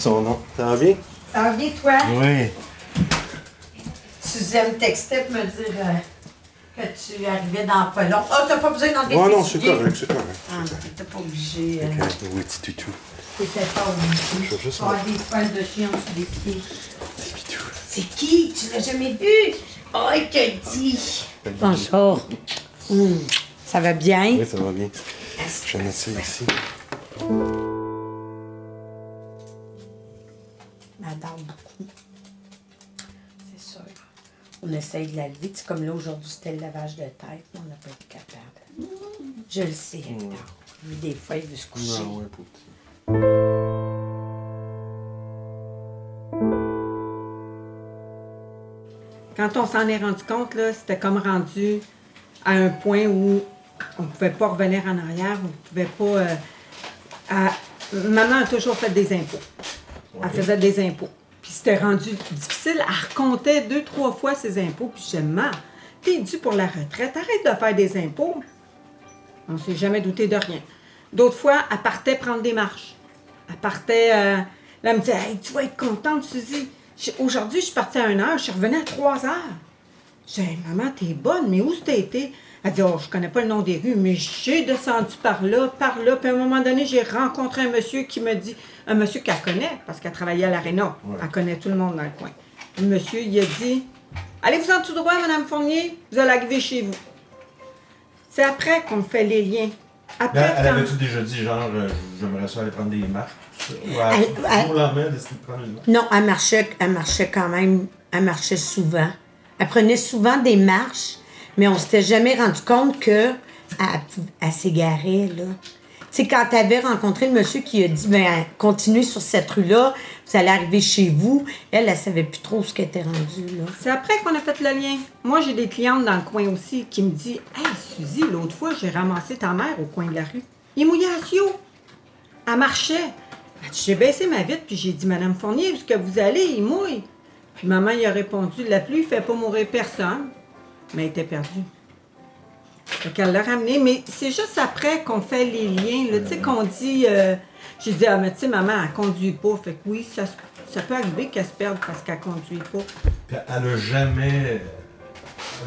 son nom. Ça va bien? Ça va bien, toi? Oui. Suzanne textait pour me dire euh, que tu arrivais dans pas long. Oh, t'as pas besoin d'enlever Oh tes non, je suis souliers. correct, je suis correct. Ah, t'étais pas obligé. Euh, Ok, oui, petit toutou. T'étais pas obligé. Je veux juste avoir des poils de chien sous les pieds. C'est qui? Tu l'as jamais vu? Oh, il te dit. Bonjour. Hum, Ça va bien? Oui, ça va bien. Je vais mettre ça ici. On essaye de la lever. C'est comme là, aujourd'hui, c'était le lavage de tête, mais on n'a pas été capable. Je le sais, Hector. Lui, des fois, il veut se coucher. Non, ouais, pour petit. Quand on s'en est rendu compte, là, c'était comme rendu à un point où on ne pouvait pas revenir en arrière, on ne pouvait pas. euh, à- Maman a toujours fait des impôts. Elle faisait des impôts. Puis c'était rendu difficile. Elle recomptait deux, trois fois ses impôts. Puis je Maman, t'es dû pour la retraite. Arrête de faire des impôts. On ne s'est jamais douté de rien. D'autres fois, elle partait prendre des marches. Elle partait. euh, elle me disait Tu vas être contente, Suzy. Aujourd'hui, je suis partie à 1 heure, je suis revenue à 3 heures. Dis Hey, Maman, t'es bonne, mais où t'as été? Elle dit Oh, je connais pas le nom des rues, mais j'ai descendu par là, par là. Puis à un moment donné, j'ai rencontré un monsieur qui me dit Un monsieur qu'elle connaît, parce qu'elle travaillait à l'Arena. Elle connaît tout le monde dans le coin. Le monsieur, il a dit Allez-vous en tout droit, Madame Fournier, vous allez arriver chez vous. C'est après qu'on fait les liens. Après, elle quand- avait-tu déjà dit, genre, euh, j'aimerais ça aller prendre des marques, tout ça? Ou Elle- elle, elle- jour au lendemain, elle a décidé de prendre marque? Non, elle marchait, elle marchait quand même, elle marchait souvent. Elle prenait souvent des marches, mais on s'était jamais rendu compte que elle s'égarait, là. Tu quand tu avais rencontré le monsieur qui a dit, ben, continuez sur cette rue-là, vous allez arriver chez vous, elle, elle savait plus trop ce qu'elle était rendue. C'est après qu'on a fait le lien. Moi, j'ai des clientes dans le coin aussi qui me disent Hey, Suzy, l'autre fois, j'ai ramassé ta mère au coin de la rue. Il mouillait à Sio. Elle marchait. J'ai baissé ma vitre, puis j'ai dit Madame Fournier, est-ce que vous allez Il mouille. Puis maman, il a répondu La pluie fait pas mourir personne. Mais elle était perdue. Fait qu'elle l'a ramené. Mais c'est juste après qu'on fait les liens, là. Tu sais, qu'on dit. euh, j'ai dit, ah, mais tu sais, maman, elle conduit pas. Fait que oui, ça, ça peut arriver qu'elle se perde parce qu'elle conduit pas. Puis elle a jamais.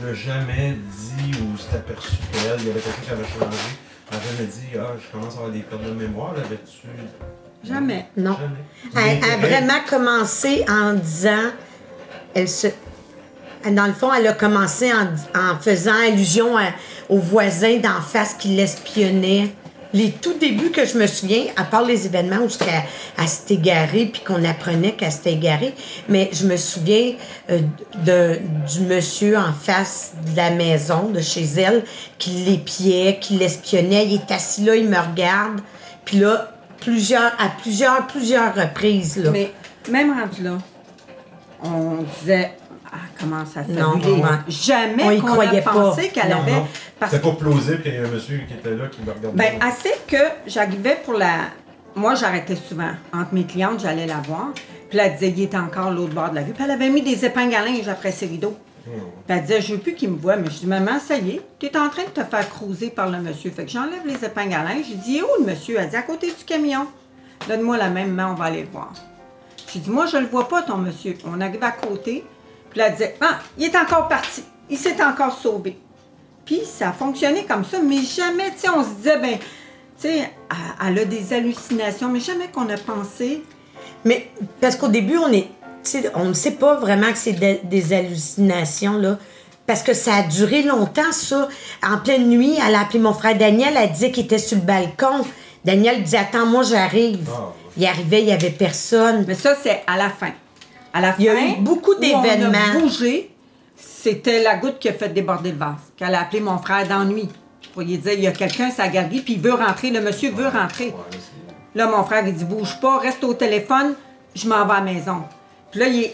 Elle a jamais dit ou s'est aperçue qu'elle, il y avait quelqu'un qui avait changé. Elle a jamais dit, ah, je commence à avoir des pertes de mémoire, l'avais-tu? Jamais. Non. Jamais. Elle a vraiment commencé en disant, elle se, dans le fond, elle a commencé en, faisant allusion à- aux voisins d'en face qui l'espionnaient. Les tout débuts que je me souviens, à part les événements où elle, elle s'était égarée puis qu'on apprenait qu'elle s'était égarée, mais je me souviens euh, de, du monsieur en face de la maison, de chez elle, qui l'épiait, qui l'espionnait. Il est assis là, il me regarde. Puis là, plusieurs, à plusieurs, plusieurs reprises. Là. Mais même rendu là, on disait, comment ça Non, fabuler. ouais. Jamais On y qu'on croyait a pas. pensé qu'elle Non, avait. Non. Parce C'était pas plausible qu'il y ait un monsieur qui était là qui me regardait. Ben, assez que j'arrivais pour la. Moi, j'arrêtais souvent. Entre mes clientes, j'allais la voir. Puis elle disait, il était encore l'autre bord de la rue. Puis elle avait mis des épingles à linge après ses rideaux. Puis elle disait, je veux plus qu'il me voie. Mais je dis, maman, ça y est, tu es en train de te faire cruiser par le monsieur. Fait que j'enlève les épingles à linge. J'ai dit, où le monsieur? Elle dit, à côté du camion. Donne-moi la même main, on va aller le voir. J'ai dit, moi, je le vois pas, ton monsieur. On arrive à côté. Puis là, elle disait, ah, il est encore parti. Il s'est encore sauvé. Puis ça a fonctionné comme ça, mais jamais, tu sais, on se disait, ben, tu sais, elle, a des hallucinations, mais jamais qu'on a pensé. Mais parce qu'au début, on est. tu sais, On ne sait pas vraiment que c'est de- des hallucinations, là. Parce que ça a duré longtemps, ça. En pleine nuit, elle a appelé mon frère Daniel, elle disait qu'il était sur le balcon. Daniel dit Attends, moi j'arrive. Ah. Il arrivait, il n'y avait personne. Mais ça, c'est à la fin. À la Il y a fin, eu beaucoup d'événements. On a bougé. C'était la goutte qui a fait déborder le vase. Qu'elle a appelé mon frère d'ennui. Pour lui dire, il y a quelqu'un à sa galerie, puis il veut rentrer. Le monsieur veut rentrer. Ouais, Là, mon frère, il dit Bouge pas, reste au téléphone, je m'en vais à la maison. Puis là, il est,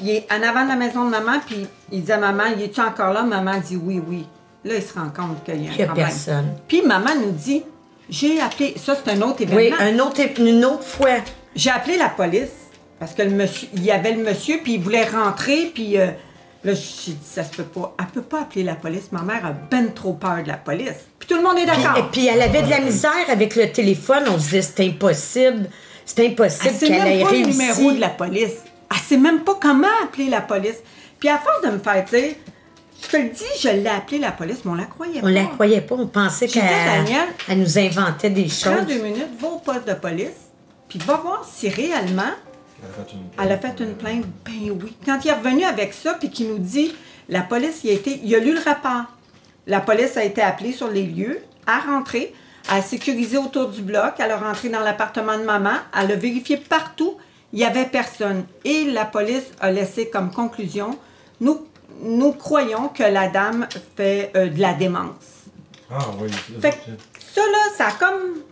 il est en avant de la maison de maman, puis il dit à maman Il est-tu encore là? Maman dit Oui, oui. Là, il se rend compte qu'il y a un Il y a problème. personne. Puis maman nous dit J'ai appelé. Ça, c'est un autre Oui, événement. un autre, une autre fois. J'ai appelé la police parce que le monsieur, il y avait le monsieur, puis il voulait rentrer, puis euh, Là, j'ai dit, ça se peut pas. Elle peut pas appeler la police. Ma mère a ben trop peur de la police. Puis tout le monde est d'accord. et puis elle avait de la misère avec le téléphone. On se disait c'est impossible. C'est impossible qu'elle ait même pas le numéro de la police. Elle sait même pas comment appeler la police. Puis à force de me faire dire, je te le dis, je l'ai appelé la police, mais on la croyait On pas. la croyait pas. On pensait qu'elle elle nous inventait des Prends choses. deux minutes, va au poste de police, puis va voir si réellement Elle a fait une, elle a fait une plainte. Ben oui. Quand il est revenu avec ça, puis qu'il nous dit, la police, il a, été, il a lu le rapport. La police a été appelée sur les lieux, a rentré, a sécurisé autour du bloc, elle a rentré dans l'appartement de maman, elle a vérifié partout, il n'y avait personne. Et la police a laissé comme conclusion, nous, nous croyons que la dame fait euh, de la démence. Ah oui. Fait que ça, là, ça a comme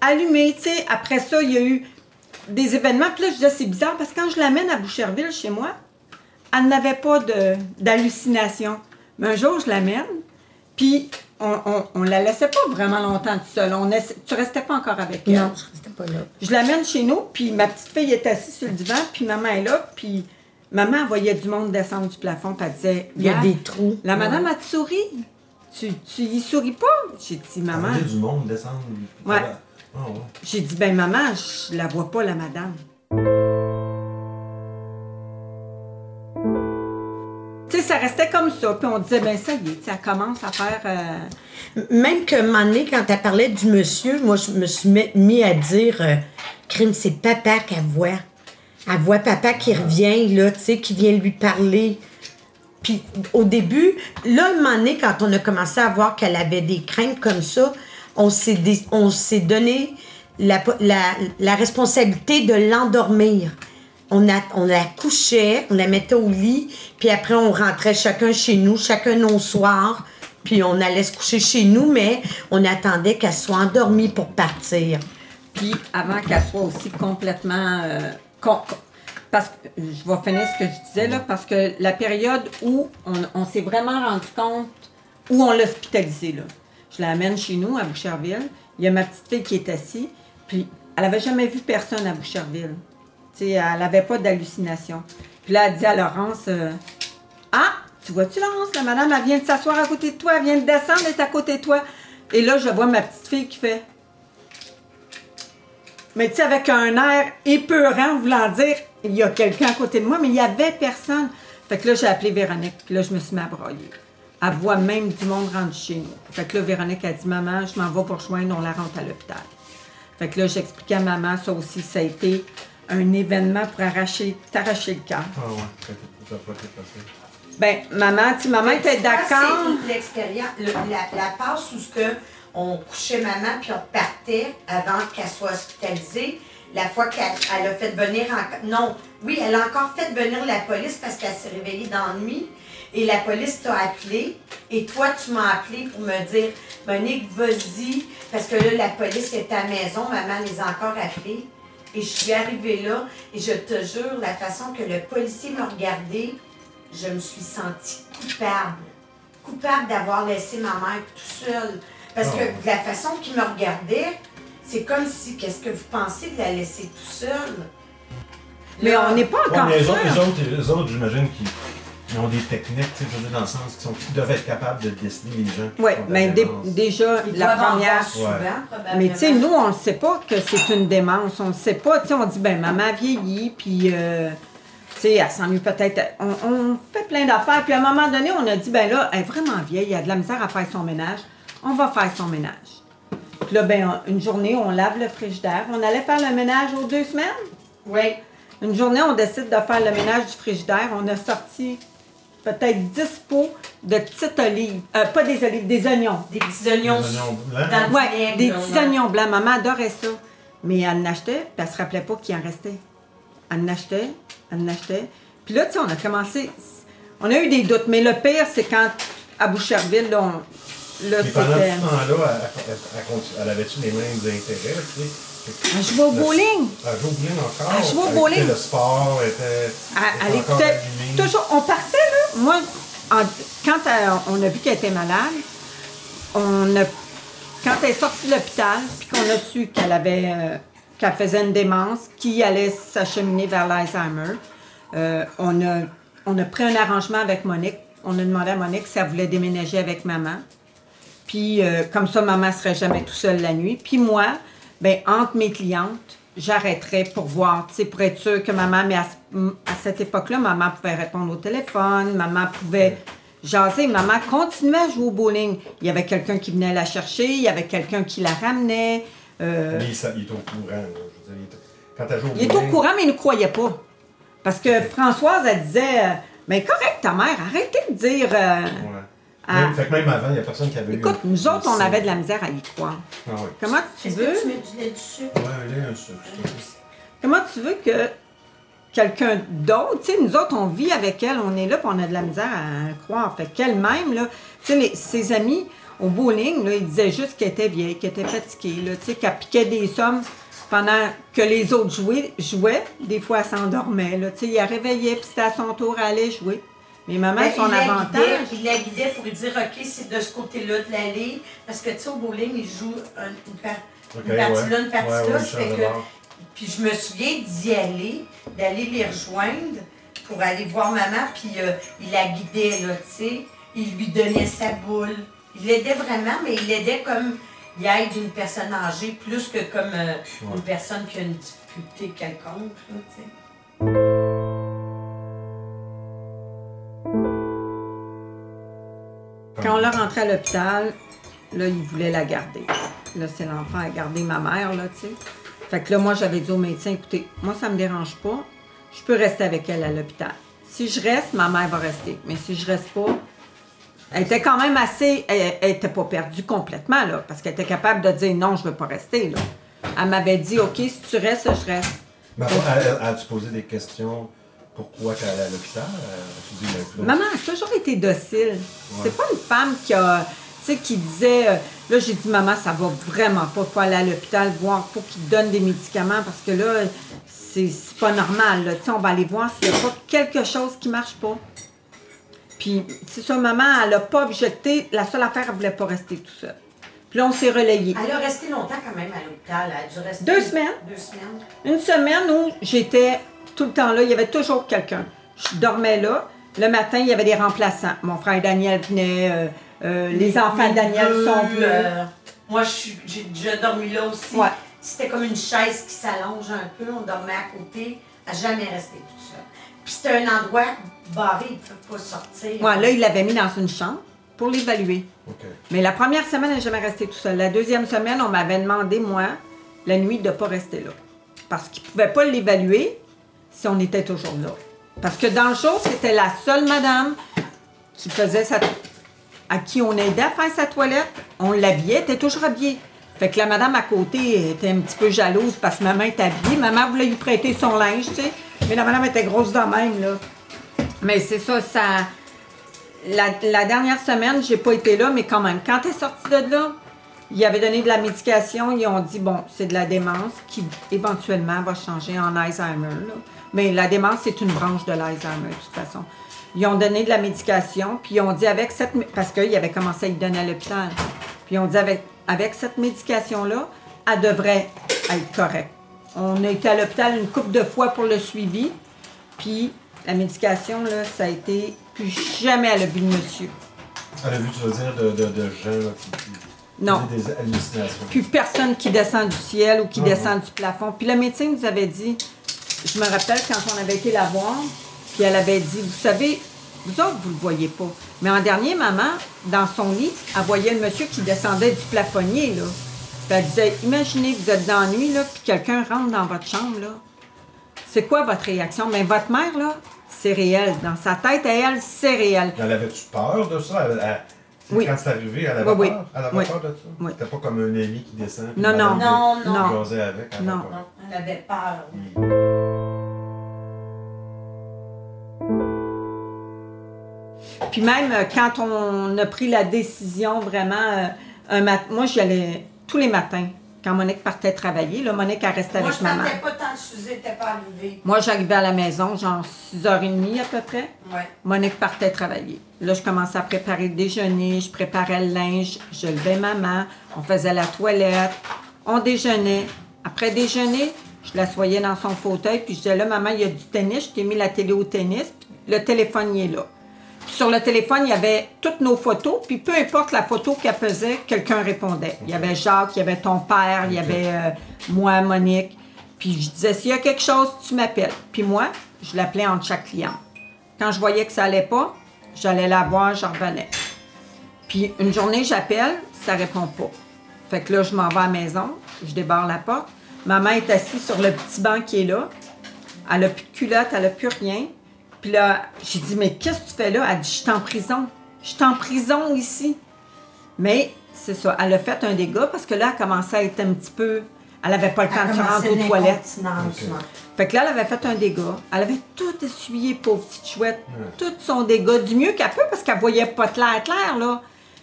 allumé, tu sais. Après ça, il y a eu des événements. Puis là, je disais, c'est bizarre parce que quand je l'amène à Boucherville, chez moi, elle n'avait pas d'hallucination. Mais un jour, je l'amène, puis on, on, on la laissait pas vraiment longtemps toute seule. On essa- tu restais pas encore avec elle? Non, je restais pas là. Je l'amène chez nous, puis ma petite fille est assise sur le divan, puis maman est là, puis maman elle voyait du monde descendre du plafond, puis elle disait Il y a des trous. La madame a te souri. Tu, tu y souris pas? J'ai dit, maman. Il y a du monde descendre. Ouais. Ah ouais. J'ai dit, ben maman, je la vois pas, la madame. Tu sais, ça restait comme ça. Puis on disait, ben ça y est, tu sais, elle commence à faire. euh, Même que donné, quand elle parlait du monsieur, moi, je me suis mis- mis à dire euh, Crime, c'est papa qu'elle voit. Elle voit papa qui revient, là, tu sais, qui vient lui parler. Puis au début, là, un moment donné, quand on a commencé à voir qu'elle avait des craintes comme ça, on s'est donné la, po- la, la responsabilité de l'endormir. On, la couchait, on la mettait au lit, puis après on rentrait chacun chez nous, chacun nos soirs, puis on allait se coucher chez nous, mais on attendait qu'elle soit endormie pour partir. Puis avant qu'elle soit aussi complètement. euh, parce que je vais finir ce que je disais là, parce que la période où on, on s'est vraiment rendu compte, où on l'a là. Je l'amène chez nous, à Boucherville. Il y a ma petite fille qui est assise, puis elle n'avait jamais vu personne à Boucherville. Tu sais, elle n'avait pas d'hallucination. Puis là, elle dit à Laurence euh, Ah, tu vois-tu, Laurence, la madame, elle vient de s'asseoir à côté de toi, elle vient de descendre, elle est à côté de toi. Et là, je vois ma petite fille qui fait mais tu sais, avec un air épeurant, voulant dire, il y a quelqu'un à côté de moi, mais il n'y avait personne. Fait que là, j'ai appelé Véronique, puis là, je me suis mis à broyer. Elle voit même du monde rendu chez nous. Fait que là, Véronique a dit, maman, je m'en vais pour rejoindre, on la rentre à l'hôpital. Fait que là, j'expliquais à maman, ça aussi, ça a été un événement pour arracher, t'arracher le cœur. Ah ouais. Ça n'a pas été facile. Ben, maman, tu sais, maman était d'accord. C'est l'expérience, le- la, la passe où ce que on couchait maman puis on partait avant qu'elle soit hospitalisée. La fois qu'elle elle a fait venir encore. Non, oui, elle a encore fait venir la police parce qu'elle s'est réveillée dans la nuit. Et la police t'a appelé. Et toi, tu m'as appelé pour me dire Monique, vas-y. Parce que là, la police est à la maison. Maman les a encore appelés. Et je suis arrivée là. Et je te jure, la façon que le policier m'a regardé, je me suis sentie coupable. Coupable d'avoir laissé ma mère tout seule. Parce que de la façon qu'il me regardait, c'est comme si, qu'est-ce que vous pensez de la laisser tout seule? Mais Là, on n'est pas Ouais, encore mais les autres, les autres, les autres, j'imagine qu'ils ils ont des techniques, tu sais, je veux dire, dans le sens qu'ils doivent être capables de déceler les gens. qui Oui, mais déjà, Ils la première. souvent. Mais tu sais, nous, on ne sait pas que c'est une démence. On ne sait pas. Tu sais, on dit, ben, maman vieillit, puis, euh, tu sais, elle s'ennuie peut-être. On, on fait plein d'affaires. Puis, à un moment donné, on a dit, ben là, elle est vraiment vieille, elle a de la misère à faire son ménage. On va faire son ménage. Puis là, ben, une journée, on lave le frigidaire. On allait faire le ménage aux deux semaines? Oui. Une journée, on décide de faire le ménage du frigidaire. On a sorti peut-être 10 pots de petites olives. Euh, pas des olives, des oignons. Des petits oignons. Les oignons blancs. Dans- Ouais, vinaigre, des petits oignons blancs. Maman adorait ça. Mais elle en achetait, puis elle se rappelait pas qu'il en restait. Elle en achetait, elle en achetait. Puis là, tu sais, on a commencé. On a eu des doutes, mais le pire, c'est quand, à Boucherville, là, on- là Mais pendant ce temps-là, elle, elle- elle continue- elle avait-tu les mêmes intérêts, tu sais? Elle jouait au bowling. Elle jouait au bowling encore. Elle jouait au bowling. Le sport était. Elle, elle encore toujours. On partait, là. Moi, en- quand elle- on a vu qu'elle était malade, on a, quand elle est sortie de l'hôpital, puis qu'on a su qu'elle avait, euh, qu'elle faisait une démence qui allait s'acheminer vers l'Alzheimer, euh, on a on a pris un arrangement avec Monique. On a demandé à Monique si elle voulait déménager avec maman. Puis, euh, comme ça, maman serait jamais tout seule la nuit. Puis moi, ben entre mes clientes, j'arrêterais pour voir, tu sais, pour être sûre que maman, mais à, à cette époque-là, maman pouvait répondre au téléphone, maman pouvait jaser, maman continuait à jouer au bowling. Il y avait quelqu'un qui venait la chercher, il y avait quelqu'un qui la ramenait. euh, Mais il, est au courant. là. Je veux dire, quand t'as joué au il est au bowling- courant, mais il ne croyait pas. Parce que Françoise, elle disait euh, Mais correct, ta mère, arrêtez de dire. euh, Ouais. Ah. Même- fait que même avant, il n'y a personne qui avait eu. Écoute, nous autres, on avait de la misère à y croire. Ah ouais. Comment tu Est-ce veux, que tu mets du lait dessus? Ouais, un lait, un sucre. comment tu veux que quelqu'un d'autre, tu sais, nous autres, on vit avec elle, on est là, puis on a de la misère à y croire. Fait qu'elle-même, là, tu sais, les- ses amis au bowling, là, ils disaient juste qu'elle était vieille, qu'elle était fatiguée, là, tu sais, qu'elle piquait des sommes pendant que les autres jouaient, jouaient. Des fois, elle s'endormait, là, tu sais, elle réveillait, puis c'était à son tour, elle allait jouer. Mais maman, Ben, son il la avantage... guidait- il la guidait pour lui dire, OK, c'est de ce côté-là de l'allée. Parce que, tu sais, au bowling, il joue un- une, par- une partie ouais. là, une partie Ouais, là. ouais, que-. Puis je me souviens d'y aller, d'aller les rejoindre pour aller voir maman, puis euh, il la guidait, là, tu sais. Il lui donnait sa boule. Il l'aidait vraiment, mais il l'aidait comme il aide une personne âgée, plus que comme euh, une personne qui a une difficulté quelconque, là, tu sais. On l'a rentré à l'hôpital, là, il voulait la garder. Là, c'est l'enfant à garder ma mère, là, tu sais. Fait que là, moi, j'avais dit au médecin, écoutez, moi, ça me dérange pas. Je peux rester avec elle à l'hôpital. Si je reste, ma mère va rester. Mais si je reste pas, elle était quand même assez. Elle, elle était pas perdue complètement, là, parce qu'elle était capable de dire non, je veux pas rester, là. Elle m'avait dit, OK, si tu restes, je reste. Mais elle- as-tu posé des questions pourquoi qu'elle allait à l'hôpital? Euh, tu Maman a toujours été docile. C'est pas une femme qui a. Tu sais, qui disait. euh, là, j'ai dit, maman, ça va vraiment pas. Faut aller à l'hôpital voir, faut qu'il te donne des médicaments parce que là, c'est pas normal. là. Tu sais, on va aller voir s'il n'y a pas quelque chose qui marche pas. Puis, c'est ça, maman, elle a pas objecté. La seule affaire, elle voulait pas rester tout seul. Puis là, on s'est relayé. Elle a resté longtemps quand même à l'hôpital. Elle a dû rester Deux semaines. Deux semaines. Une semaine où j'étais tout le temps là, il y avait toujours quelqu'un. Je dormais là. Le matin, il y avait des remplaçants. Mon frère Daniel venait, euh, euh, les enfants de Daniel sont venus. euh, moi, je suis- j'ai déjà dormi là aussi. Ouais. C'était comme une chaise qui s'allonge un peu. On dormait à côté. À jamais rester tout seul. Puis c'était un endroit barré. Ils ne peuvent pas sortir. Ouais, là, il l'avait mis dans une chambre pour l'évaluer. Mais la première semaine, elle n'est jamais restée tout seul. La deuxième semaine, on m'avait demandé, moi, la nuit, de ne pas rester là. Parce qu'ils ne pouvaient pas l'évaluer si on était toujours là. Parce que dans le jour, c'était la seule madame qui faisait sa... à qui on aidait à faire sa toilette. On l'habillait, elle était toujours habillée. Fait que la madame à côté était un petit peu jalouse parce que maman était habillée. Maman voulait lui prêter son linge, tu sais. Mais la madame était grosse de même, là. Mais c'est ça, ça... La, la dernière semaine, j'ai pas été là, mais quand même, quand elle est sortie de là, ils avaient donné de la médication, ils ont dit, bon, c'est de la démence qui éventuellement va changer en Alzheimer. là. Mais la démence, c'est une branche de l'Alzheimer, de toute façon. Ils ont donné de la médication, puis ils ont dit avec cette... Parce qu'ils avaient commencé à y donner à l'hôpital. Puis ils ont dit avec, avec cette médication-là, elle devrait être correcte. On a été à l'hôpital une couple de fois pour le suivi, puis la médication, là, ça a été plus jamais à l'obus de monsieur. Vu, tu veux dire, de, de, de gens qui, Non. des hallucinations. Plus personne qui descend du ciel ou qui Ah, descend du plafond. Puis le médecin nous avait dit, je me rappelle quand on avait été la voir, puis elle avait dit, vous savez, vous autres, vous le voyez pas. Mais en dernier, maman, dans son lit, elle voyait le monsieur qui descendait du plafonnier, là. Puis elle disait, imaginez, vous êtes dans la nuit, là, puis quelqu'un rentre dans votre chambre, là. C'est quoi votre réaction? Mais votre mère, là, c'est réel. Dans sa tête, à elle, c'est réel. Elle avait-tu peur de ça? Elle- elle- Oui. Quand c'est arrivé, elle avait Oui, oui. peur? Elle avait Oui. peur de ça? Oui. C'était pas comme un ami qui descend. Non, non. Non, non. avec. elle avait Non. peur. Elle avait peur. Puis même euh, quand on a pris la décision vraiment, euh, un mat- moi j'y allais tous les matins quand Monique partait travailler. Là, Monique elle restait Moi, avec je maman. partais pas tant Suzy, n'était pas arrivée. Moi j'arrivais à la maison genre 6h30 à peu près. Ouais. Monique partait travailler. Là, je commençais à préparer le déjeuner, je préparais le linge, je levais maman, on faisait la toilette, on déjeunait. Après déjeuner, Je l'assoyais dans son fauteuil, puis je disais là, maman, il y a du tennis, je t'ai mis la télé au tennis, puis le téléphone, il est là. Sur le téléphone, il y avait toutes nos photos, puis peu importe la photo qu'elle faisait, quelqu'un répondait. Il y avait Jacques, il y avait ton père, il y avait euh, moi, Monique. Puis je disais, s'il y a quelque chose, tu m'appelles. Puis moi, je l'appelais entre chaque client. Quand je voyais que ça allait pas, j'allais la voir, je revenais. Puis une journée, j'appelle, ça répond pas. Fait que là, je m'en vais à la maison, je débarre la porte. Maman est assise sur le petit banc qui est là. Elle a plus de culotte, elle a plus rien. Puis là, j'ai dit, mais qu'est-ce que tu fais là? Elle dit, je suis en prison. Je suis en prison ici. Mais c'est ça, elle a fait un dégât parce que là, elle commençait à être un petit peu. Elle n'avait pas le temps de se rendre aux toilettes. Fait que là, elle avait fait un dégât. Elle avait tout essuyé, pauvre petite chouette. Tout son dégât, du mieux qu'elle peut parce qu'elle voyait pas clair, clair, là.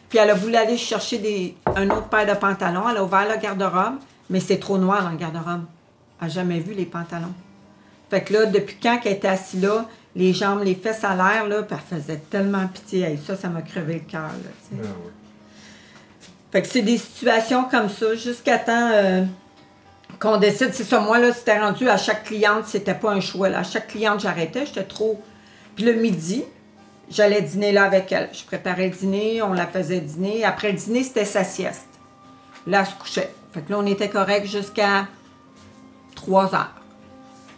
Puis elle a voulu aller chercher des, un autre paire de pantalons. Elle a ouvert le garde-robe, mais c'est trop noir dans le garde-robe. Elle n'a jamais vu les pantalons. Fait que là, depuis quand qu'elle était assise là, les jambes, les fesses à l'air, là, puis elle faisait tellement pitié. Hey, ça, ça m'a crevé le cœur, là. Ah. Fait que c'est des situations comme ça, jusqu'à temps euh, qu'on décide. C'est ça, moi, là, c'était rendu à chaque cliente, c'était pas un choix. Là. À chaque cliente, j'arrêtais, j'étais trop. Puis le midi, j'allais dîner là avec elle. Je préparais le dîner, on la faisait dîner. Après le dîner, c'était sa sieste. Là, elle se couchait. Fait que là, on était correct jusqu'à 3 heures.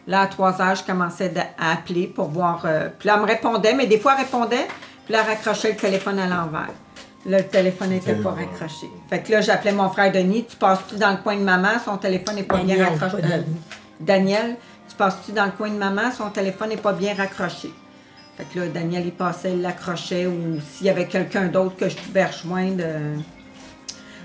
Là, à 3 heures, je commençais à appeler pour voir. euh, puis là, elle me répondait, mais des fois, elle répondait, puis là, elle raccrochait le téléphone à l'envers. Là, le téléphone n'était pas raccroché. Fait que là, j'appelais mon frère Denis. Tu passes-tu dans le coin de maman? Son téléphone n'est pas bien raccroché. pas Euh. Daniel, tu passes-tu dans le coin de maman? Son téléphone n'est pas bien raccroché. Fait que là, Daniel, il passait, il l'accrochait, ou s'il y avait quelqu'un d'autre que je pouvais rejoindre. euh,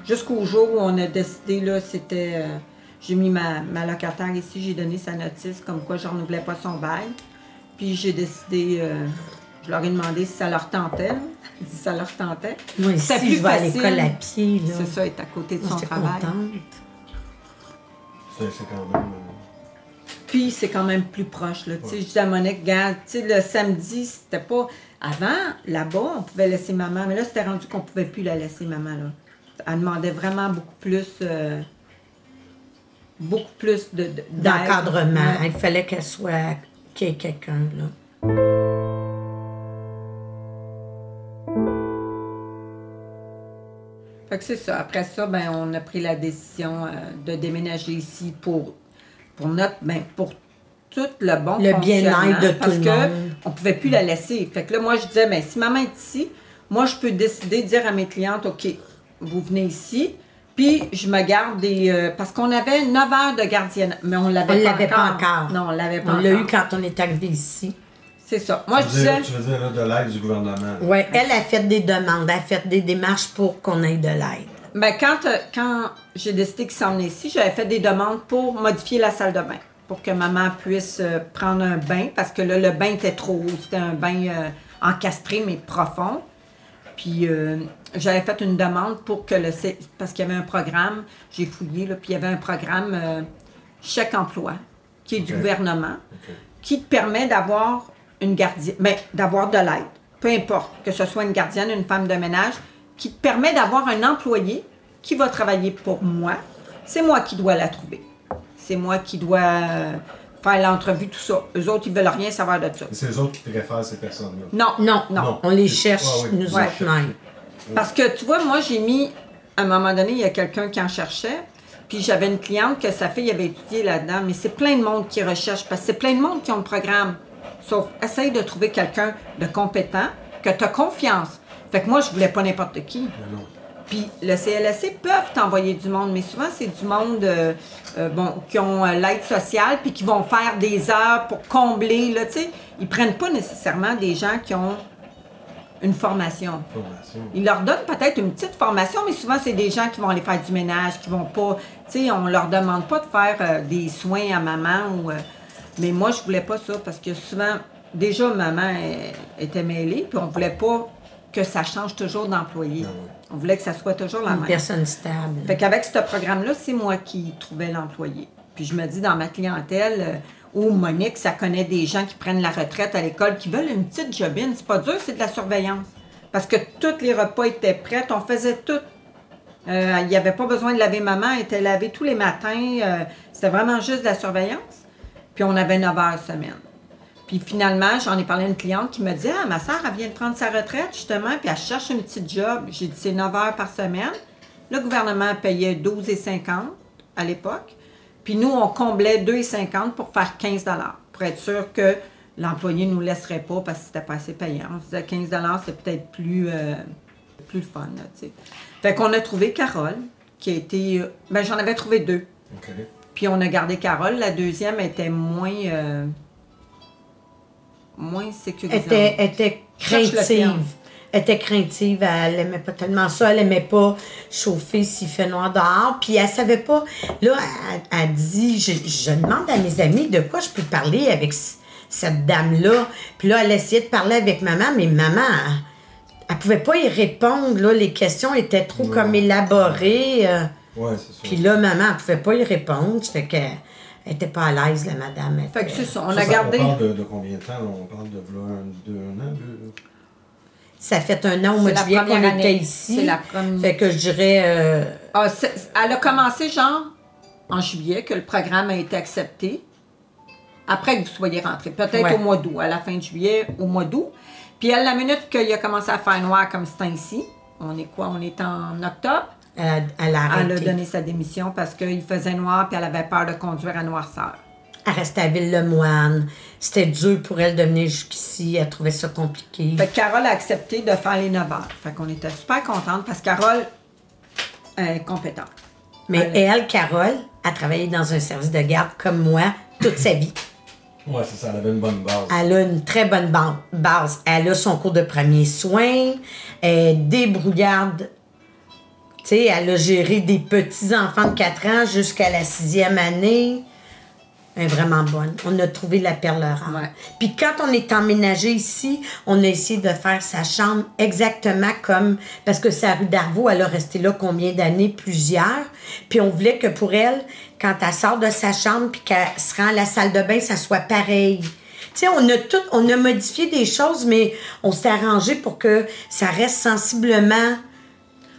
Jusqu'au jour où on a décidé, là, c'était. euh, j'ai mis ma, ma locataire ici, j'ai donné sa notice comme quoi je renouvelais pas son bail. Puis j'ai décidé, euh, je leur ai demandé si ça leur tentait. si ça leur tentait. C'était ici, plus je vais à l'école à pied, là. C'est ça, être à côté de Moi, son travail. contente. C'est c'est quand même. euh, Puis c'est quand même plus proche. Là. Tu sais, Je dis à Monique, regarde, tu sais, le samedi, c'était pas. Avant, là-bas, on pouvait laisser maman, mais là, c'était rendu qu'on pouvait plus la laisser maman. Là. Elle demandait vraiment beaucoup plus. euh, beaucoup plus de. D'encadrement. Ouais. Il fallait qu'elle soit. qu'il y ait quelqu'un, là. Fait que c'est ça. Après ça, ben, on a pris la décision euh, de déménager ici pour, pour notre. Ben, pour tout le bon Le bien-être de tout parce le que monde. on pouvait plus la laisser. Fait que là, moi, je disais, ben, si maman est ici, moi, je peux décider de dire à mes clientes, OK, vous venez ici, puis je me garde des... euh, parce qu'on avait 9 heures de gardiennage, mais on On l'avait ne pas, l'avait pas encore. Non, on l'avait pas On l'a encore. eu quand on est arrivé ici. C'est ça. Moi, je tu disais... Tu veux dire là, de l'aide du gouvernement. Oui, elle a fait des demandes, elle a fait des démarches pour qu'on ait de l'aide. Ben, quand, euh, quand j'ai décidé qu'il s'en venait ici, j'avais fait des demandes pour modifier la salle de bain. Pour que maman puisse euh, prendre un bain, parce que là, le bain était trop haut. C'était un bain euh, encastré, mais profond. Puis euh, j'avais fait une demande pour que le... C- Parce qu'il y avait un programme, j'ai fouillé, là, puis il y avait un programme euh, chèque emploi, qui est du gouvernement, qui te permet d'avoir une gardienne, mais d'avoir de l'aide, peu importe, que ce soit une gardienne, une femme de ménage, qui te permet d'avoir un employé qui va travailler pour moi. C'est moi qui dois la trouver. C'est moi qui dois euh, faire l'entrevue, tout ça. Eux autres, ils veulent rien savoir de ça. C'est les autres qui préfèrent ces personnes-là? Non, Non, non. Non. On les cherche, Ah oui. nous Ouais. autres. Parce que tu vois, moi, j'ai mis, à un moment donné, il y a quelqu'un qui en cherchait, puis j'avais une cliente que sa fille avait étudié là-dedans, mais c'est plein de monde qui recherche, parce que c'est plein de monde qui ont le programme. Sauf, essaye de trouver quelqu'un de compétent, que tu as confiance. Fait que moi, je voulais pas n'importe qui. Puis le CLSC peuvent t'envoyer du monde, mais souvent c'est du monde euh, euh, bon, qui ont euh, l'aide sociale puis qui vont faire des heures pour combler. Là, tu sais. Ils prennent pas nécessairement des gens qui ont une formation. Formation. Ils leur donnent peut-être une petite formation, mais souvent c'est des gens qui vont aller faire du ménage, qui vont pas. Tu sais, on leur demande pas de faire euh, des soins à maman ou. euh, mais moi, je voulais pas ça parce que souvent, déjà, maman elle, était mêlée, puis on voulait pas que ça change toujours d'employé. Ah. On voulait que ça soit toujours la Une même. personne stable. Fait qu'avec ce programme-là, c'est moi qui trouvais l'employé. Puis je me dis, dans ma clientèle, euh, ou Monique, ça connaît des gens qui prennent la retraite à l'école, qui veulent une petite jobine. C'est pas dur, c'est de la surveillance. Parce que tous les repas étaient prêts, on faisait tout. Euh, il n'y avait pas besoin de laver maman, elle était lavée tous les matins. euh, C'était vraiment juste de la surveillance. Puis on avait 9 heures semaine. Puis finalement, j'en ai parlé à une cliente qui me dit Ah, ma soeur, elle vient de prendre sa retraite, justement, puis elle cherche une petite job. J'ai dit C'est 9 heures par semaine. Le gouvernement payait 12,50 à l'époque. Puis nous, on comblait 2,50 pour faire 15 pour être sûr que l'employé ne nous laisserait pas parce que c'était pas assez payant. On se disait 15 c'est peut-être plus, euh, plus le fun. Là, fait qu'on a trouvé Carole, qui a été. euh, Ben, j'en avais trouvé deux. Puis on a gardé Carole. La deuxième était moins. euh, moins sécurisante. était, était Cherche le craintive. terme. était craintive, elle aimait pas tellement ça, elle aimait pas chauffer s'il fait noir dehors, puis elle savait pas, là, elle, elle dit, je, je demande à mes amis de quoi je peux parler avec cette dame-là, puis là, elle essayait de parler avec maman, mais maman, elle, elle pouvait pas y répondre, là, les questions étaient trop comme élaborées, euh, Ouais, c'est ça. puis là, maman, elle pouvait pas y répondre, ça fait qu'elle elle était pas à l'aise, la madame. elle Fait que c'est ça. On Ça, a ça, gardé. On parle de, de combien de temps? là? On parle de un, deux, un an, deux... Ça fait un an au mois de juillet qu'on était année. ici. C'est la première. Fait que je dirais. euh, Ah, elle a commencé, genre, en juillet, que le programme a été accepté. Après que vous soyez rentré. Peut-être Ouais. au mois d'août, à la fin de juillet, au mois d'août. Puis elle, la minute qu'il a commencé à faire noir comme c'est ici, on est quoi? On est en octobre? elle, a, elle a Elle a donné sa démission parce qu'il faisait noir puis elle avait peur de conduire à noirceur. Elle restait à Ville-le-Moine. C'était dur pour elle de venir jusqu'ici. Elle trouvait ça compliqué. Fait que Carole a accepté de faire les 9 heures. Fait qu'on était super contente parce que Carole est compétente. Mais elle, Carole, a travaillé dans un service de garde comme moi toute sa vie. Ouais, c'est ça, elle avait une bonne base. Elle a une très bonne base. Elle a son cours de premiers soins, elle est débrouillarde. Tu sais, elle a géré des petits-enfants de 4 ans jusqu'à la sixième année. Est vraiment bonne. On a trouvé la perle rare. Ouais. Puis quand on est emménagé ici, on a essayé de faire sa chambre exactement comme... Parce que sa rue d'Arvaux, elle a resté là combien d'années? Plusieurs. Puis on voulait que pour elle, quand elle sort de sa chambre puis qu'elle se rend à la salle de bain, ça soit pareil. Tu sais, on a tout, on a modifié des choses, mais on s'est arrangé pour que ça reste sensiblement...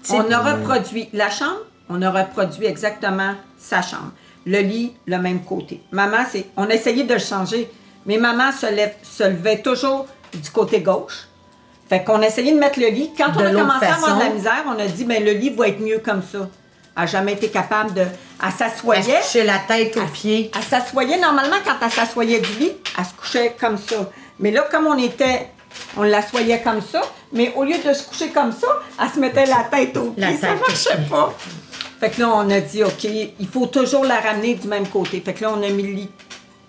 On a reproduit la chambre, on a reproduit exactement sa chambre. Le lit, le même côté. Maman, c'est. On a essayé de le changer, mais maman se, lève- se levait toujours du côté gauche. Fait qu'on a essayé de mettre le lit. Quand on a commencé à avoir de la misère, on a dit, ben le lit va être mieux comme ça. Elle n'a jamais été capable de. Elle Elle se s'assoyait. couchait la tête aux pieds. Elle s'assoyait, normalement, quand elle s'assoyait du lit, elle se couchait comme ça. Mais là, comme on était, on l'assoyait comme ça, mais au lieu de se coucher comme ça, elle se mettait la tête aux pieds. La ça aux marchait pas. Fait que là, on a dit, OK, il faut toujours la ramener du même côté. Fait que là, on a mis le lit,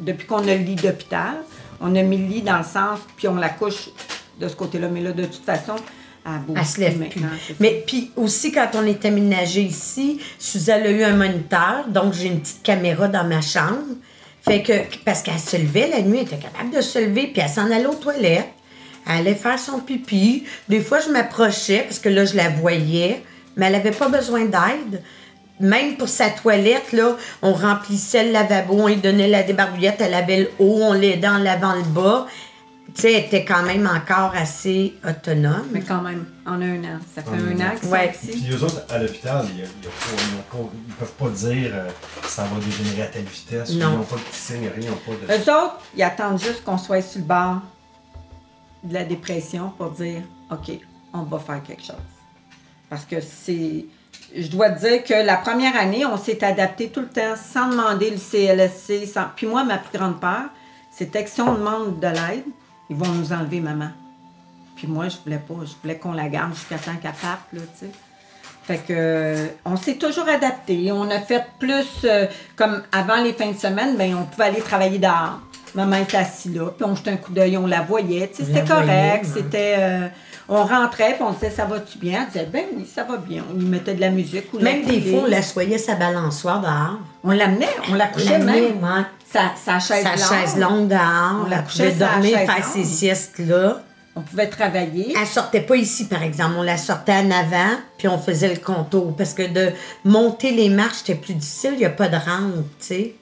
depuis qu'on a le lit d'hôpital, on a mis le lit dans le sens, puis on la couche de ce côté-là. Mais là, de toute façon, elle se lève plus. Mais puis aussi, quand on est aménagé ici, Suzanne a eu un moniteur, donc j'ai une petite caméra dans ma chambre. Fait que, parce qu'elle se levait la nuit, elle était capable de se lever, puis elle s'en allait aux toilettes. Elle allait faire son pipi. Des fois, je m'approchais, parce que là, je la voyais, mais elle avait pas besoin d'aide. Même pour sa toilette, là, on remplissait le lavabo, on lui donnait la débarbouillette, elle avait le haut, on l'aidait en lavant le bas. Tu sais, elle était quand même encore assez autonome. Mais quand même, en un an. Ça fait un un an qu'ils sont Ouais. Puis eux autres, à l'hôpital, ils ils peuvent pas dire euh, ça va dégénérer à telle vitesse. Non. Ils n'ont pas de petits signes, rien, ils n'ont pas de. Eux autres, ils attendent juste qu'on soit sur le bord de la dépression pour dire OK, on va faire quelque chose. Parce que c'est. Je dois te dire que la première année, on s'est adapté tout le temps sans demander le CLSC. Sans... Puis moi, ma plus grande peur, c'était que si on demande de l'aide, ils vont nous enlever maman. Puis moi, je voulais pas. Je voulais qu'on la garde jusqu'à temps qu'elle parte, là, tu sais. Fait que euh, on s'est toujours adapté. On a fait plus euh, comme avant les fins de semaine, ben on pouvait aller travailler dehors. Maman était assise là, puis on jetait un coup d'œil, on la voyait. Tu sais, c'était correct. C'était. euh, on rentrait, puis on disait ça va-tu bien? Elle disait ben oui, ça va bien. On lui mettait de la musique ou la Même des fois, on l'assoyait sa balançoire dehors. On l'amenait, on la On couchait même. ouais. Sa, sa chaise Sa longue. chaise longue dehors. On la couchait la dormir, faire longue. ses siestes là. On pouvait travailler. Elle sortait pas ici, par exemple. On la sortait en avant, puis on faisait le contour. Parce que de monter les marches, c'était plus difficile. Il n'y a pas de rampe, tu sais.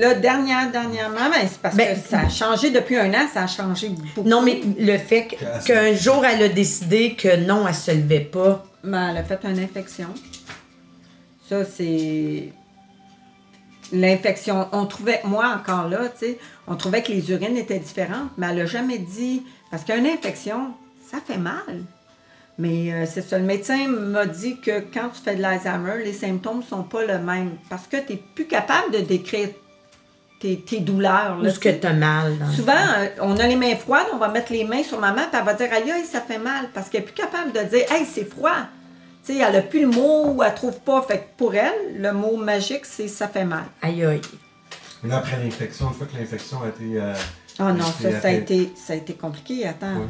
Là, dernière, dernièrement, ben, c'est parce Ben, que ça a changé depuis un an, ça a changé beaucoup. Non, mais le fait qu'un jour, elle a décidé que non, elle se levait pas. Ben, elle a fait une infection. Ça, c'est. L'infection. On trouvait, moi encore là, tu sais, on trouvait que les urines étaient différentes, mais elle n'a jamais dit. Parce qu'une infection, ça fait mal. Mais euh, c'est ça. Le médecin m'a dit que quand tu fais de l'Alzheimer, les symptômes ne sont pas les mêmes. Parce que tu n'es plus capable de décrire tes, tes douleurs. Ou là, ce que tu mal. Souvent, euh, on a les mains froides, on va mettre les mains sur maman, puis elle va dire Aïe, aïe, ça fait mal. Parce qu'elle n'est plus capable de dire Hey, c'est froid. Tu sais, elle n'a plus le mot ou elle trouve pas. Fait que pour elle, le mot magique, c'est ça fait mal. Aïe, aïe. Mais là, après l'infection, une fois que l'infection a été. euh, Ah non, ça, ça, a été, ça a été compliqué. Attends. Ouais.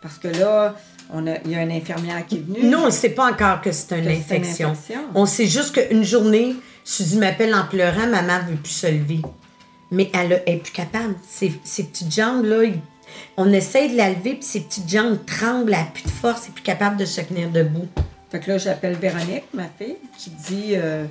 Parce que là, on a, il y a une infirmière qui est venue. Nous, on ne sait pas encore que c'est une Que c'est une infection. infection. On sait juste qu'une journée, Suzy m'appelle en pleurant, maman ne veut plus se lever. Mais elle, a- elle est plus capable. Ses, ses petites jambes, là, il- on essaie de la lever, puis ses petites jambes tremblent, elle n'a plus de force, elle n'est plus capable de se tenir debout. Fait que là, j'appelle Véronique, ma fille, qui dit euh,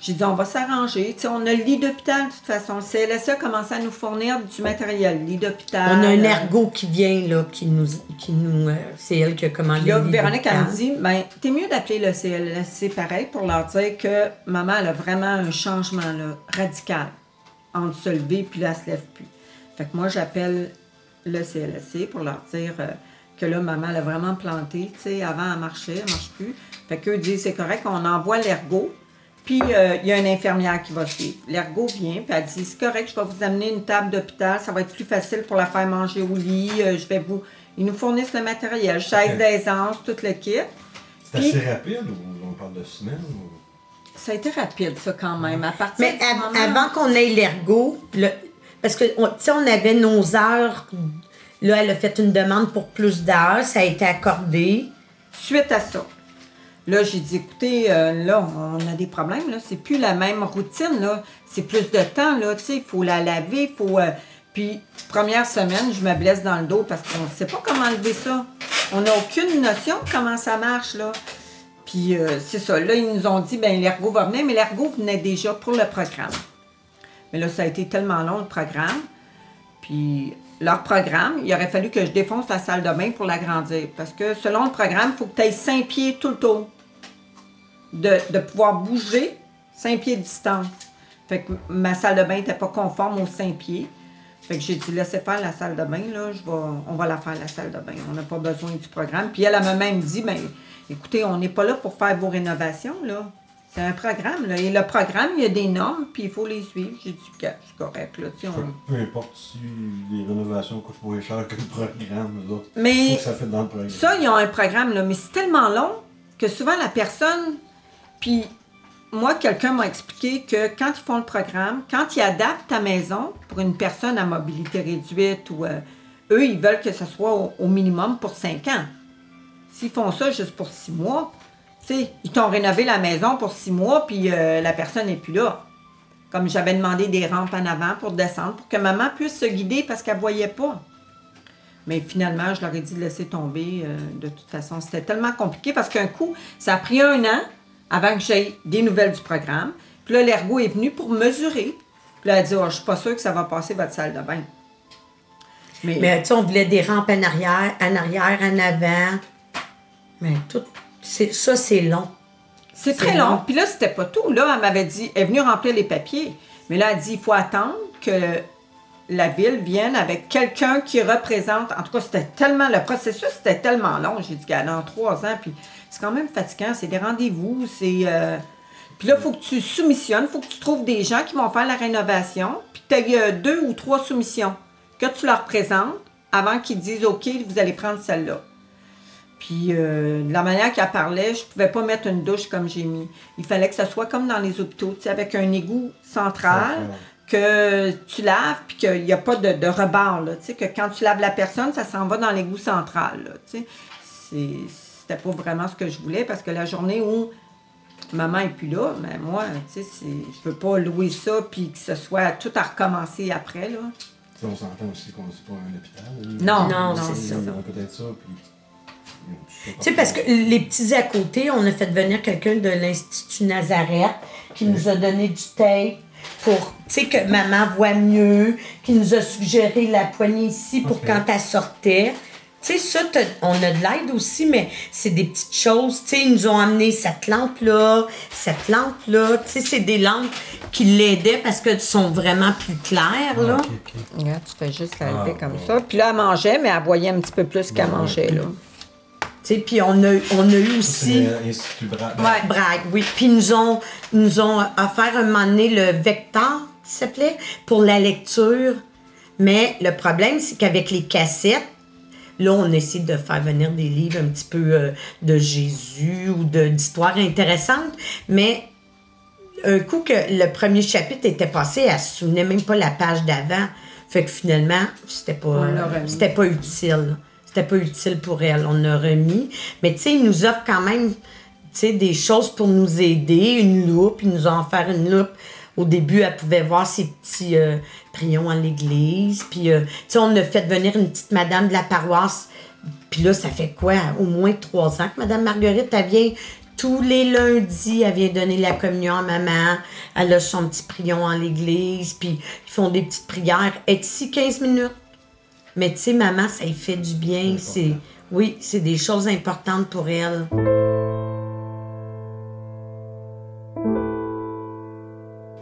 J'ai dit, on va s'arranger. Tu sais, on a le lit d'hôpital, de toute façon. Le CLSE a commencé à nous fournir du matériel, lit d'hôpital. On a un euh, ergot qui vient, là, qui nous. Qui nous euh, c'est elle qui a commandé là, le lit Véronique, elle me dit, ben, t'es mieux d'appeler le CLSC pareil pour leur dire que maman, elle a vraiment un changement là, radical entre se lever puis là, elle se lève plus. Fait que moi, j'appelle le CLSC pour leur dire euh, que là, maman, elle a vraiment planté. Tu sais, avant, elle marchait, elle marche plus. Fait qu'eux disent, c'est correct, on envoie l'ergot. Puis, euh, il y a une infirmière qui va suivre. L'ergot vient, puis elle dit, c'est correct, je vais vous amener une table d'hôpital, ça va être plus facile pour la faire manger au lit, euh, je vais vous... Ils nous fournissent le matériel, chaise Ok. d'aisance, tout le kit. C'est assez rapide on parle de semaines ou... Ça a été rapide, ça, quand même. À partir Mais moment- avant qu'on ait l'ergot, le- parce que, tu sais, on avait nos heures. Là, elle a fait une demande pour plus d'heures, ça a été accordé. Suite à ça, là, j'ai dit, écoutez, euh, là, on a des problèmes, là. C'est plus la même routine, là. C'est plus de temps, là. Tu sais, il faut la laver, il faut. euh, Puis, première semaine, je me blesse dans le dos parce qu'on ne sait pas comment lever ça. On n'a aucune notion de comment ça marche, là. Puis, euh, c'est ça. Là, ils nous ont dit, ben l'ergot va venir, mais l'ergot venait déjà pour le programme. Mais là, ça a été tellement long, le programme. Puis, leur programme, il aurait fallu que je défonce la salle de bain pour l'agrandir. Parce que selon le programme, il faut que tu aies 5 pieds tout le tour. De, pouvoir bouger 5 pieds de distance. Fait que ma salle de bain n'était pas conforme aux 5 pieds. Fait que j'ai dit, laissez faire la salle de bain, là, on va la faire, la salle de bain. On n'a pas besoin du programme. Puis elle, elle m'a même dit, ben, écoutez, on n'est pas là pour faire vos rénovations, là. C'est un programme, là. Et le programme, il y a des normes, puis il faut les suivre. J'ai dit, c'est correct, là, tu sais, on- Peu importe si les rénovations coûtent moins cher que le programme, autres. Mais- Faut que ça fait dans le programme. Ça, ils ont un programme, là, mais c'est tellement long que souvent la personne. Puis, moi, quelqu'un m'a expliqué que quand ils font le programme, quand ils adaptent ta maison pour une personne à mobilité réduite ou. euh, eux, ils veulent que ce soit au, au minimum pour 5 ans. S'ils font ça juste pour 6 mois, sais, ils t'ont rénové la maison pour 6 mois, puis euh, la personne n'est plus là. Comme j'avais demandé des rampes en avant pour descendre, pour que maman puisse se guider parce qu'elle ne voyait pas. Mais finalement, je leur ai dit de laisser tomber. euh, de toute façon, c'était tellement compliqué parce qu'un coup, ça a pris un an avant que j'aie des nouvelles du programme. Puis là, l'ergot est venu pour mesurer. Puis là, elle a dit, oh, je suis pas sûre que ça va passer votre salle de bain. Mais, Mais tu sais, on voulait des rampes en arrière, en arrière, en avant. Mais tout. c'est- Ça, c'est long. c'est très long. long. Puis là, c'était pas tout. Là, elle m'avait dit, elle est venue remplir les papiers. Mais là, elle dit, il faut attendre que la ville vienne avec quelqu'un qui représente. En tout cas, c'était tellement. Le processus, c'était tellement long. J'ai dit, dans trois ans. Puis c'est quand même fatigant. C'est des rendez-vous. C'est. euh, Puis là, il faut que tu soumissionnes. Il faut que tu trouves des gens qui vont faire la rénovation. Puis tu as deux ou trois soumissions que tu leur présentes avant qu'ils disent, OK, vous allez prendre celle-là. Puis, euh, de la manière qu'elle parlait, je pouvais pas mettre une douche comme j'ai mis. Il fallait que ça soit comme dans les hôpitaux, tu sais, avec un égout central, que tu laves, puis qu'il n'y a pas de, de rebord, là, tu sais, que quand tu laves la personne, ça s'en va dans l'égout central, C'était pas vraiment ce que je voulais, parce que la journée où maman est plus là, mais moi, tu sais, je veux pas louer ça, puis que ce soit tout à recommencer après, là. On s'entend aussi qu'on c'est pas un hôpital. Non, Non, non, c'est ça. Peut-être ça, puis. Tu sais, parce que les petits à côté, on a fait venir quelqu'un de l'Institut Nazareth qui nous a donné du tape, pour, tu sais, que maman voit mieux, qui nous a suggéré la poignée ici pour quand elle sortait. Tu sais, ça, on a de l'aide aussi, mais c'est des petites choses. Tu sais, ils nous ont amené cette lampe-là, cette lampe-là. Tu sais, c'est des lampes qui l'aidaient parce qu'elles sont vraiment plus claires, là. Regarde, tu fais juste la lever Ah, comme ça. Puis là, elle mangeait, mais elle voyait un petit peu plus qu'elle mangeait, là. Puis on a, on a eu aussi... C'est l'Institut Bra- Ouais. Brague, oui. Puis ils nous ont, nous ont offert un moment donné le Vector, qui s'appelait, pour la lecture. Mais le problème, c'est qu'avec les cassettes, là, on essaie de faire venir des livres un petit peu euh, de Jésus ou d'histoires intéressantes. Mais un coup que le premier chapitre était passé, elle se souvenait même pas la page d'avant. Fait que finalement, c'était pas, c'était pas utile. C'était pas utile pour elle. On a remis. Mais tu sais, ils nous offrent quand même des choses pour nous aider, une loupe. Ils nous ont offert une loupe. Au début, elle pouvait voir ses petits euh, prions à l'église. Puis, euh, on a fait venir une petite madame de la paroisse. Puis là, ça fait quoi? Au moins trois ans que Madame Marguerite, elle vient tous les lundis, elle vient donner la communion à maman. Elle a son petit prion en l'église. Puis, ils font des petites prières. Elle est ici 15 minutes. Mais tu sais, maman, ça lui fait du bien. C'est, oui, c'est des choses importantes pour elle.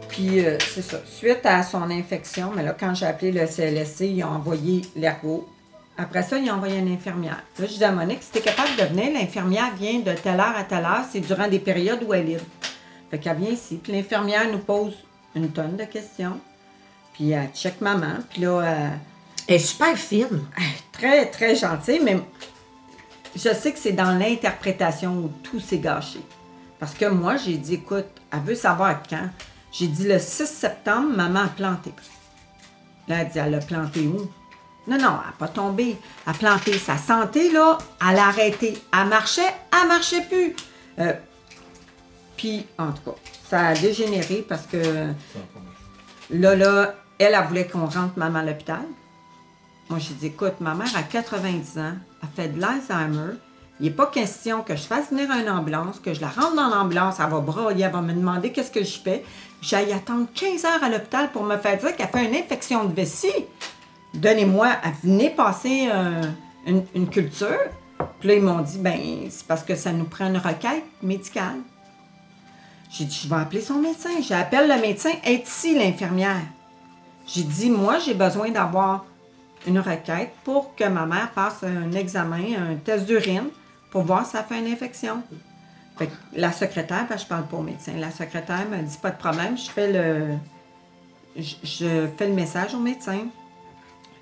Puis, euh, c'est ça. Suite à son infection, mais là, quand j'ai appelé le CLSC, ils ont envoyé l'ergot. Après ça, ils ont envoyé une infirmière. Là, je dis à Monique, si t'es capable de venir, l'infirmière vient de telle heure à telle heure, c'est durant des périodes où elle est libre. Fait qu'elle vient ici, puis l'infirmière nous pose une tonne de questions. Puis elle check maman, puis là, euh, Elle est super fine. elle est très, très gentille, mais je sais que c'est dans l'interprétation où tout s'est gâché. Parce que moi, j'ai dit, écoute, elle veut savoir quand. J'ai dit, le 6 septembre, maman a planté. Là, elle dit, elle a planté où? Non, non, elle n'a pas tombé. Elle a planté. Sa santé, là, elle a arrêté. Elle marchait, elle marchait plus. Euh, puis, en tout cas, ça a dégénéré parce que là, là, elle, elle voulait qu'on rentre maman à l'hôpital. Moi, j'ai dit, écoute, ma mère a 90 ans, elle fait de l'Alzheimer. Il n'est pas question que je fasse venir une ambulance, que je la rentre dans l'ambulance, elle va brailler, elle va me demander qu'est-ce que je fais. J'aille attendre 15 heures à l'hôpital pour me faire dire qu'elle fait une infection de vessie. Donnez-moi, venait passer euh, une, une culture. Puis là, ils m'ont dit, ben, c'est parce que ça nous prend une requête médicale. J'ai dit, je vais appeler son médecin. J'appelle le médecin, est ici l'infirmière. J'ai dit, moi, j'ai besoin d'avoir une requête pour que ma mère passe un examen, un test d'urine, pour voir si ça fait une infection. Fait que la secrétaire, parce que je parle pas au médecin, la secrétaire m'a dit, pas de problème, je fais le, je, je fais le message au médecin.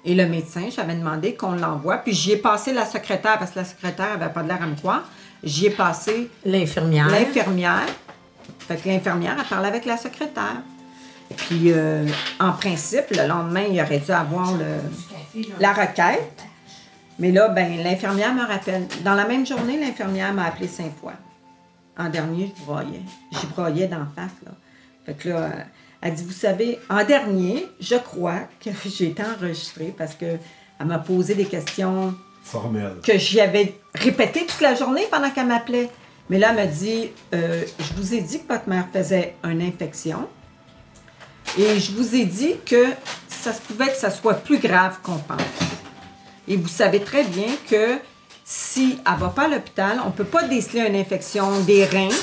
Et le médecin, j'avais demandé qu'on l'envoie, puis j'y ai passé la secrétaire, parce que la secrétaire avait pas de l'air à me croire. J'y ai passé L'infirmière. l'infirmière. Fait que l'infirmière, elle parle avec la secrétaire. Puis, euh, en principe, le lendemain, il aurait dû avoir le, la requête. Mais là, ben, l'infirmière me rappelle. Dans la même journée, l'infirmière m'a appelé cinq fois. En dernier, je broyais. J'y broyais d'en face, là. Fait que là, euh, elle dit, vous savez, en dernier, je crois que j'ai été enregistrée parce que elle m'a posé des questions Formel. que j'y avais répété toute la journée pendant qu'elle m'appelait. Mais là, elle m'a dit euh, Je vous ai dit que votre mère faisait une infection. Et je vous ai dit que ça se pouvait que ça soit plus grave qu'on pense. Et vous savez très bien que si elle ne va pas à l'hôpital, on ne peut pas déceler une infection des reins.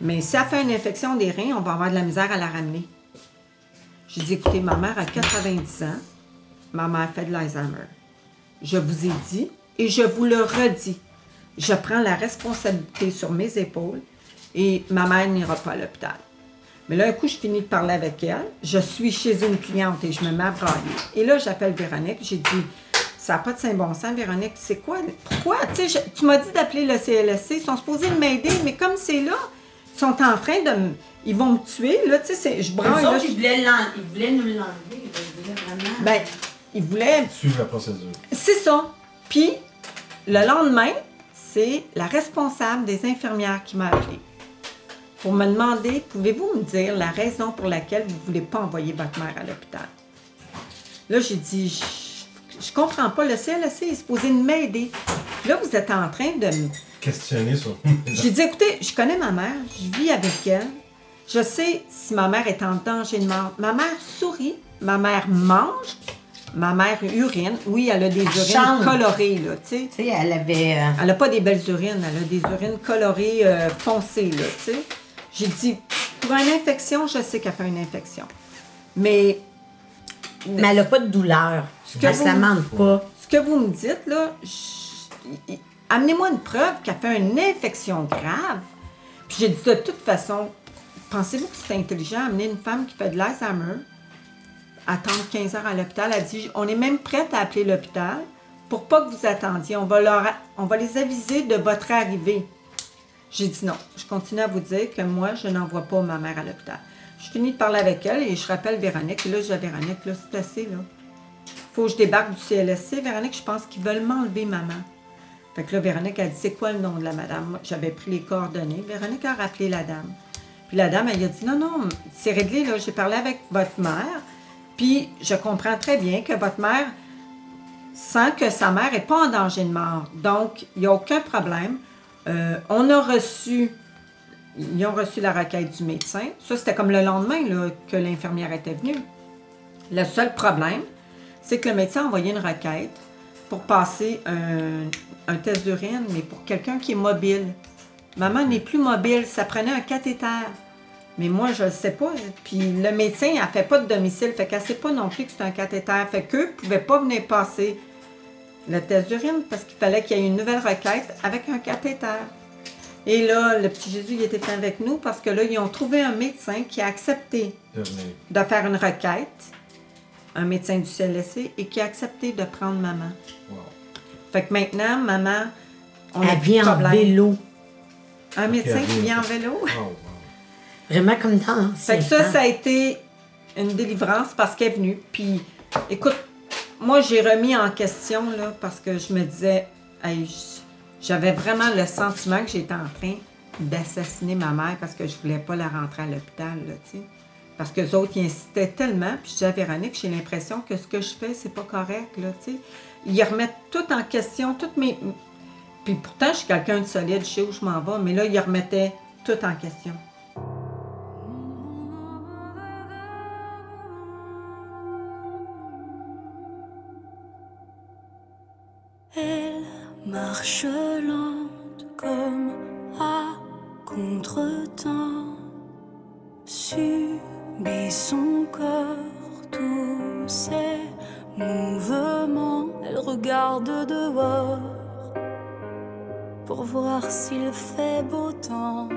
Mais si elle fait une infection des reins, on va avoir de la misère à la ramener. J'ai dit Écoutez, ma mère a 90 ans. Ma mère fait de l'Alzheimer. Je vous ai dit et je vous le redis. Je prends la responsabilité sur mes épaules et ma mère n'ira pas à l'hôpital. Mais là, un coup, je finis de parler avec elle. Je suis chez une cliente et je me mets à brailler. Et là, j'appelle Véronique. J'ai dit, ça n'a pas de Saint-Bon sens, Véronique. C'est quoi? Pourquoi? Tu sais, je- tu m'as dit d'appeler le CLSC. Ils sont supposés de m'aider, mais comme c'est là, ils sont en train de me... Ils vont me tuer, là. Tu sais, je braille, là. ils voulaient, l'en- ils voulaient nous l'enlever. Ils voulaient vraiment. Ben, ils voulaient Suivre la procédure. C'est ça. Puis, le lendemain, c'est la responsable des infirmières qui m'a appelé pour me demander pouvez-vous me dire la raison pour laquelle vous ne voulez pas envoyer votre mère à l'hôpital? Là, j'ai dit je, je comprends pas. Le CLSC est supposé de m'aider. Là, vous êtes en train de me. Questionner sur. J'ai dit écoutez, je connais ma mère, je vis avec elle. Je sais si ma mère est en danger de mort. Ma mère sourit, ma mère mange, ma mère urine. Oui, elle a des urines chante. colorées, là, tu sais. Tu sais, elle avait. euh, Elle n'a pas des belles urines, elle a des urines colorées euh, foncées, là, tu sais. J'ai dit, pour une infection, je sais qu'elle fait une infection. Mais mais elle n'a pas de douleur. que Elle se vous- lamente pas. ce que vous me dites, là, je- amenez-moi une preuve qu'elle fait une infection grave. Puis j'ai dit, de toute façon, pensez-vous que c'est intelligent amener une femme qui fait de l'Alzheimer, attendre 15 heures à l'hôpital? Elle dit, on est même prête à appeler l'hôpital pour pas que vous attendiez. On va, leur, on va les aviser de votre arrivée. J'ai dit non. Je continue à vous dire que moi, je n'envoie pas ma mère à l'hôpital. Je finis de parler avec elle et je rappelle Véronique. Et là, je dis à Véronique, là, c'est assez, là. Faut que je débarque du CLSC. Véronique, je pense qu'ils veulent m'enlever maman. Fait que là, Véronique a dit, c'est quoi le nom de la madame? J'avais pris les coordonnées. Véronique a rappelé la dame. Puis la dame, elle a dit, non, non, c'est réglé, là. J'ai parlé avec votre mère. Puis je comprends très bien que votre mère sent que sa mère n'est pas en danger de mort. Donc, il n'y a aucun problème. Euh, on a reçu, ils ont reçu la requête du médecin. Ça, c'était comme le lendemain que l'infirmière était venue. Le seul problème, c'est que le médecin a envoyé une requête pour passer un, un test d'urine, mais pour quelqu'un qui est mobile. Maman n'est plus mobile, ça prenait un cathéter. Mais moi, je ne sais pas. Puis le médecin, elle fait pas de domicile, fait qu'elle ne sait pas non plus que c'est un cathéter. Fait qu'eux ne pouvaient pas venir passer le test d'urine parce qu'il fallait qu'il y ait une nouvelle requête avec un cathéter. Et là, le petit Jésus, il était fait avec nous parce que là, ils ont trouvé un médecin qui a accepté De faire une requête, un médecin du CLSC, et qui a accepté de prendre maman. Wow. Fait que maintenant, maman, on a Elle vient en vélo. Un médecin qui vient. en vélo. Oh, wow. Vraiment comme dans Fait que ça, temps. ça a été une délivrance parce qu'elle est venue. Puis, écoute, moi, j'ai remis en question, là, parce que je me disais, j'avais vraiment le sentiment que j'étais en train d'assassiner ma mère parce que je voulais pas la rentrer à l'hôpital, tu sais. Parce que les autres, ils insistaient tellement. Puis je disais à Véronique, j'ai l'impression que ce que je fais, c'est pas correct, tu sais. Ils remettent tout en question, toutes mes... Puis pourtant, je suis quelqu'un de solide, je sais où je m'en vais, mais là, ils remettaient tout en question. Marche lente comme à contre-temps, subit son corps tous ses mouvements. Elle regarde dehors pour voir s'il fait beau temps.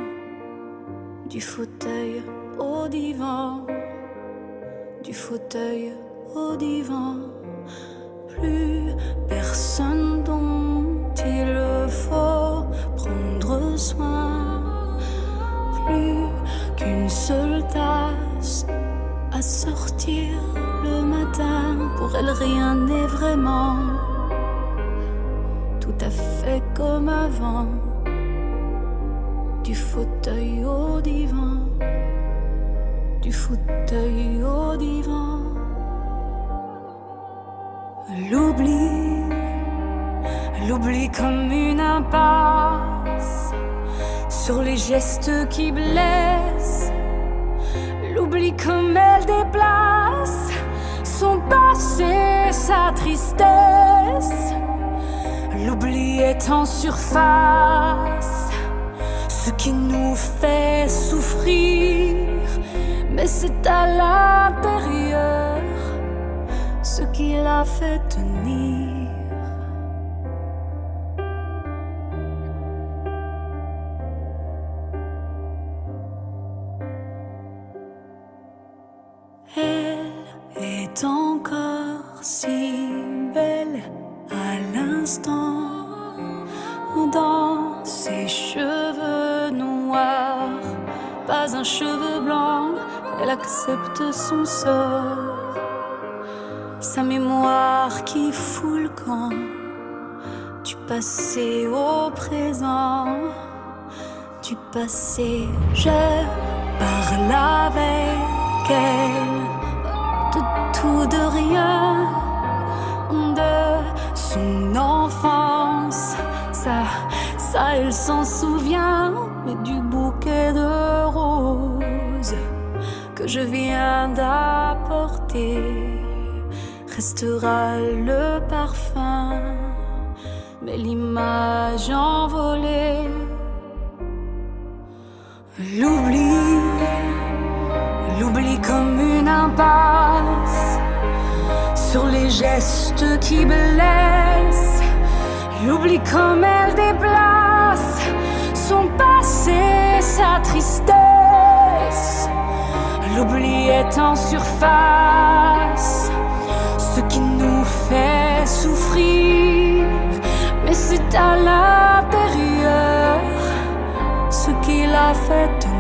Du fauteuil au divan, du fauteuil au divan plus personne dont il faut prendre soin, plus qu'une seule tasse à sortir le matin. Pour elle, rien n'est vraiment tout à fait comme avant. Du fauteuil au divan, du fauteuil au divan. L'oubli, l'oubli comme une impasse sur les gestes qui blessent. L'oubli comme elle déplace son passé, sa tristesse. L'oubli est en surface, ce qui nous fait souffrir, mais c'est à l'intérieur qui l'a fait tenir. Elle est encore si belle à l'instant dans ses cheveux noirs, pas un cheveu blanc, elle accepte son sort sa mémoire qui fout le camp du passé au présent, du passé. Je parle avec elle de tout, de rien, de son enfance. Ça, ça, elle s'en souvient, mais du bouquet de roses que je viens d'apporter restera le parfum, mais l'image envolée. L'oubli, l'oubli comme une impasse sur les gestes qui blessent. L'oubli comme elle déplace son passé, sa tristesse. L'oubli est en surface, souffrir, mais c'est à l'intérieur ce qu'il a fait.